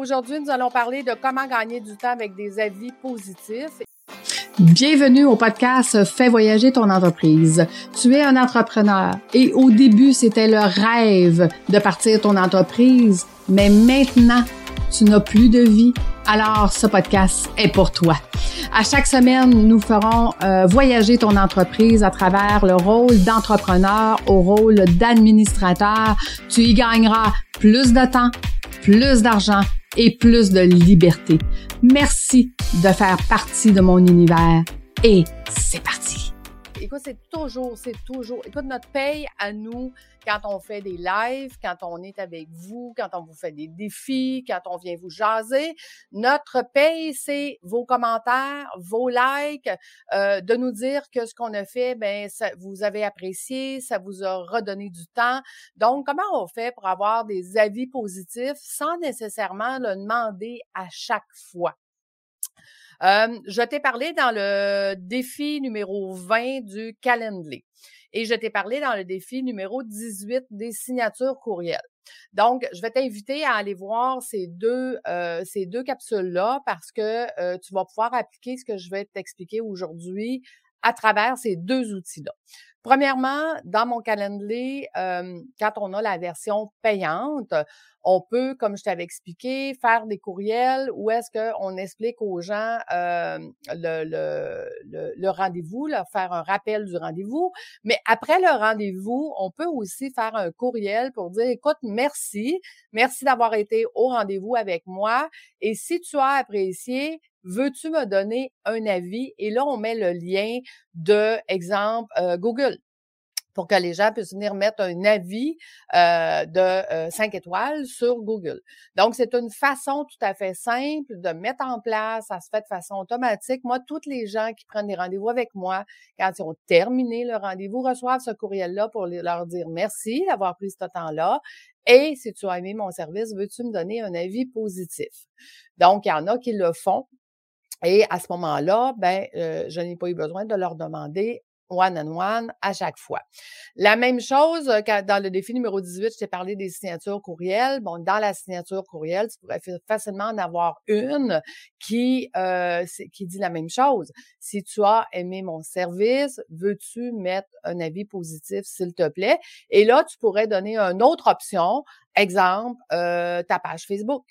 Aujourd'hui, nous allons parler de comment gagner du temps avec des avis positifs. Bienvenue au podcast Fais voyager ton entreprise. Tu es un entrepreneur et au début, c'était le rêve de partir ton entreprise, mais maintenant, tu n'as plus de vie. Alors, ce podcast est pour toi. À chaque semaine, nous ferons euh, voyager ton entreprise à travers le rôle d'entrepreneur au rôle d'administrateur. Tu y gagneras plus de temps, plus d'argent et plus de liberté. Merci de faire partie de mon univers et c'est parti. Écoute, c'est toujours, c'est toujours. Écoute, notre paye à nous, quand on fait des lives, quand on est avec vous, quand on vous fait des défis, quand on vient vous jaser, notre paye, c'est vos commentaires, vos likes, euh, de nous dire que ce qu'on a fait, ben, ça, vous avez apprécié, ça vous a redonné du temps. Donc, comment on fait pour avoir des avis positifs sans nécessairement le demander à chaque fois? Je t'ai parlé dans le défi numéro 20 du Calendly et je t'ai parlé dans le défi numéro 18 des signatures courriels. Donc, je vais t'inviter à aller voir ces deux, euh, ces deux capsules-là parce que euh, tu vas pouvoir appliquer ce que je vais t'expliquer aujourd'hui à travers ces deux outils-là. Premièrement, dans mon calendrier, quand on a la version payante, on peut, comme je t'avais expliqué, faire des courriels où est-ce qu'on explique aux gens le, le, le, rendez-vous, faire un rappel du rendez-vous. Mais après le rendez-vous, on peut aussi faire un courriel pour dire, écoute, merci, merci d'avoir été au rendez-vous avec moi. Et si tu as apprécié, veux-tu me donner un avis? Et là, on met le lien de, exemple, euh, Google pour que les gens puissent venir mettre un avis euh, de 5 euh, étoiles sur Google. Donc, c'est une façon tout à fait simple de mettre en place, ça se fait de façon automatique. Moi, toutes les gens qui prennent des rendez-vous avec moi, quand ils ont terminé le rendez-vous, reçoivent ce courriel-là pour leur dire merci d'avoir pris ce temps-là. Et si tu as aimé mon service, veux-tu me donner un avis positif? Donc, il y en a qui le font. Et à ce moment-là, ben, euh, je n'ai pas eu besoin de leur demander one-on-one à chaque fois. La même chose euh, dans le défi numéro 18, je t'ai parlé des signatures courriels. Bon, dans la signature courriel, tu pourrais facilement en avoir une qui, euh, qui dit la même chose. Si tu as aimé mon service, veux-tu mettre un avis positif, s'il te plaît? Et là, tu pourrais donner une autre option, exemple, euh, ta page Facebook.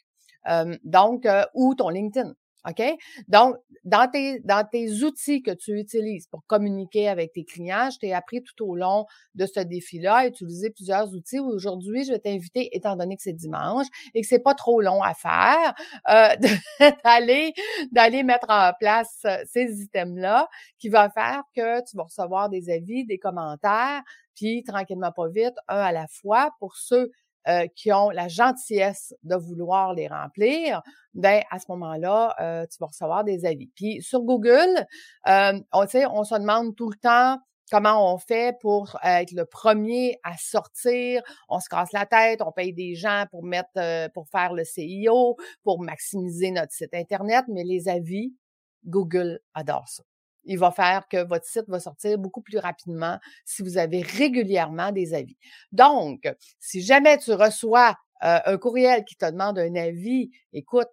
donc, ou ton LinkedIn. OK? Donc, dans tes, dans tes outils que tu utilises pour communiquer avec tes clients, je t'ai appris tout au long de ce défi-là à utiliser plusieurs outils. Aujourd'hui, je vais t'inviter, étant donné que c'est dimanche et que c'est pas trop long à faire, euh, d'aller, d'aller mettre en place euh, ces items-là qui va faire que tu vas recevoir des avis, des commentaires, puis tranquillement pas vite, un à la fois pour ceux euh, qui ont la gentillesse de vouloir les remplir, ben à ce moment-là, euh, tu vas recevoir des avis. Puis sur Google, euh, on, on se demande tout le temps comment on fait pour être le premier à sortir. On se casse la tête, on paye des gens pour mettre, pour faire le CIO, pour maximiser notre site Internet, mais les avis, Google adore ça il va faire que votre site va sortir beaucoup plus rapidement si vous avez régulièrement des avis. Donc, si jamais tu reçois euh, un courriel qui te demande un avis, écoute,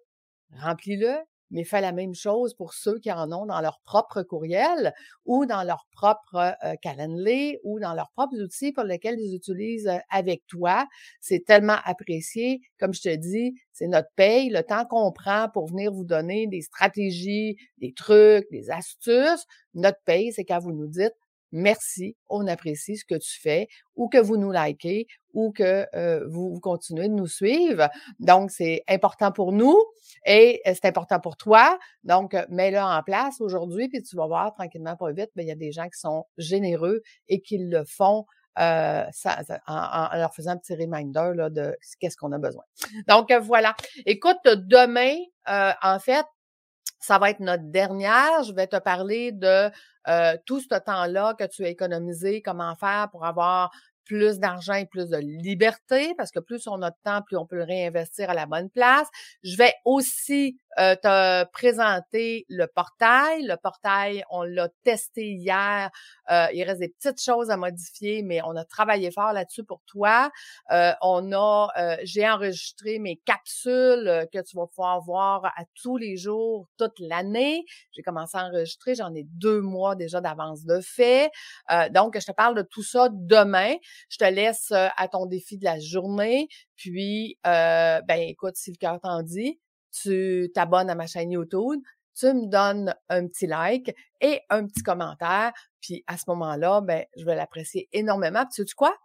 remplis-le, mais fais la même chose pour ceux qui en ont dans leur propre courriel ou dans leur propre euh, calendrier ou dans leurs propres outils pour lesquels ils utilisent euh, avec toi. C'est tellement apprécié. Comme je te dis, c'est notre paye, le temps qu'on prend pour venir vous donner des stratégies, des trucs, des astuces. Notre paye, c'est quand vous nous dites merci, on apprécie ce que tu fais, ou que vous nous likez, ou que euh, vous, continuez de nous suivre. Donc, c'est important pour nous et euh, c'est important pour toi. Donc, euh, mets-le en place aujourd'hui, puis tu vas voir tranquillement, pas vite, mais il y a des gens qui sont généreux et qui le font en, leur faisant un petit reminder là, de qu'est-ce qu'on a besoin. Donc, voilà. Écoute, demain, en fait, ça va être notre dernière. Je vais te parler de euh, tout ce temps-là que tu as économisé, comment faire pour avoir plus d'argent et plus de liberté, parce que plus on a de temps, plus on peut le réinvestir à la bonne place. Je vais aussi euh, te présenter le portail. Le portail, on l'a testé hier. Euh, il reste des petites choses à modifier, mais on a travaillé fort là-dessus pour toi. Euh, on a, euh, j'ai enregistré mes capsules que tu vas pouvoir voir à tous les jours toute l'année. J'ai commencé à enregistrer, j'en ai deux mois déjà d'avance de fait. donc, je te parle de tout ça demain. Je te laisse à ton défi de la journée. Puis, ben écoute, si le cœur t'en dit, tu t'abonnes à ma chaîne YouTube, tu me donnes un petit like et un petit commentaire. Puis à ce moment-là, ben, je vais l'apprécier énormément. Puis tu sais quoi?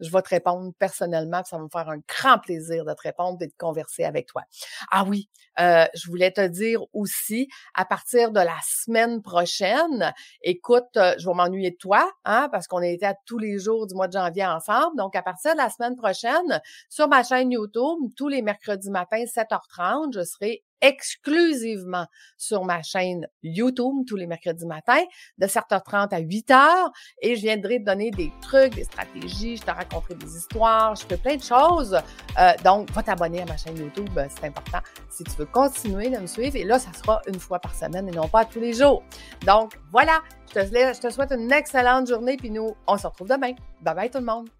Je vais te répondre personnellement, ça va me faire un grand plaisir de te répondre et de converser avec toi. Ah oui, euh, je voulais te dire aussi, à partir de la semaine prochaine, écoute, euh, je vais m'ennuyer de toi, hein, parce qu'on a été à tous les jours du mois de janvier ensemble. Donc, à partir de la semaine prochaine, sur ma chaîne YouTube, tous les mercredis matin, 7h30, je serai exclusivement sur ma chaîne YouTube tous les mercredis matins de 7h30 à 8h et je viendrai te donner des trucs, des stratégies, je te raconterai des histoires, je fais plein de choses. Euh, donc, va t'abonner à ma chaîne YouTube, euh, c'est important si tu veux continuer de me suivre et là, ça sera une fois par semaine et non pas tous les jours. Donc, voilà, je te, je te souhaite une excellente journée puis nous, on se retrouve demain. Bye bye tout le monde!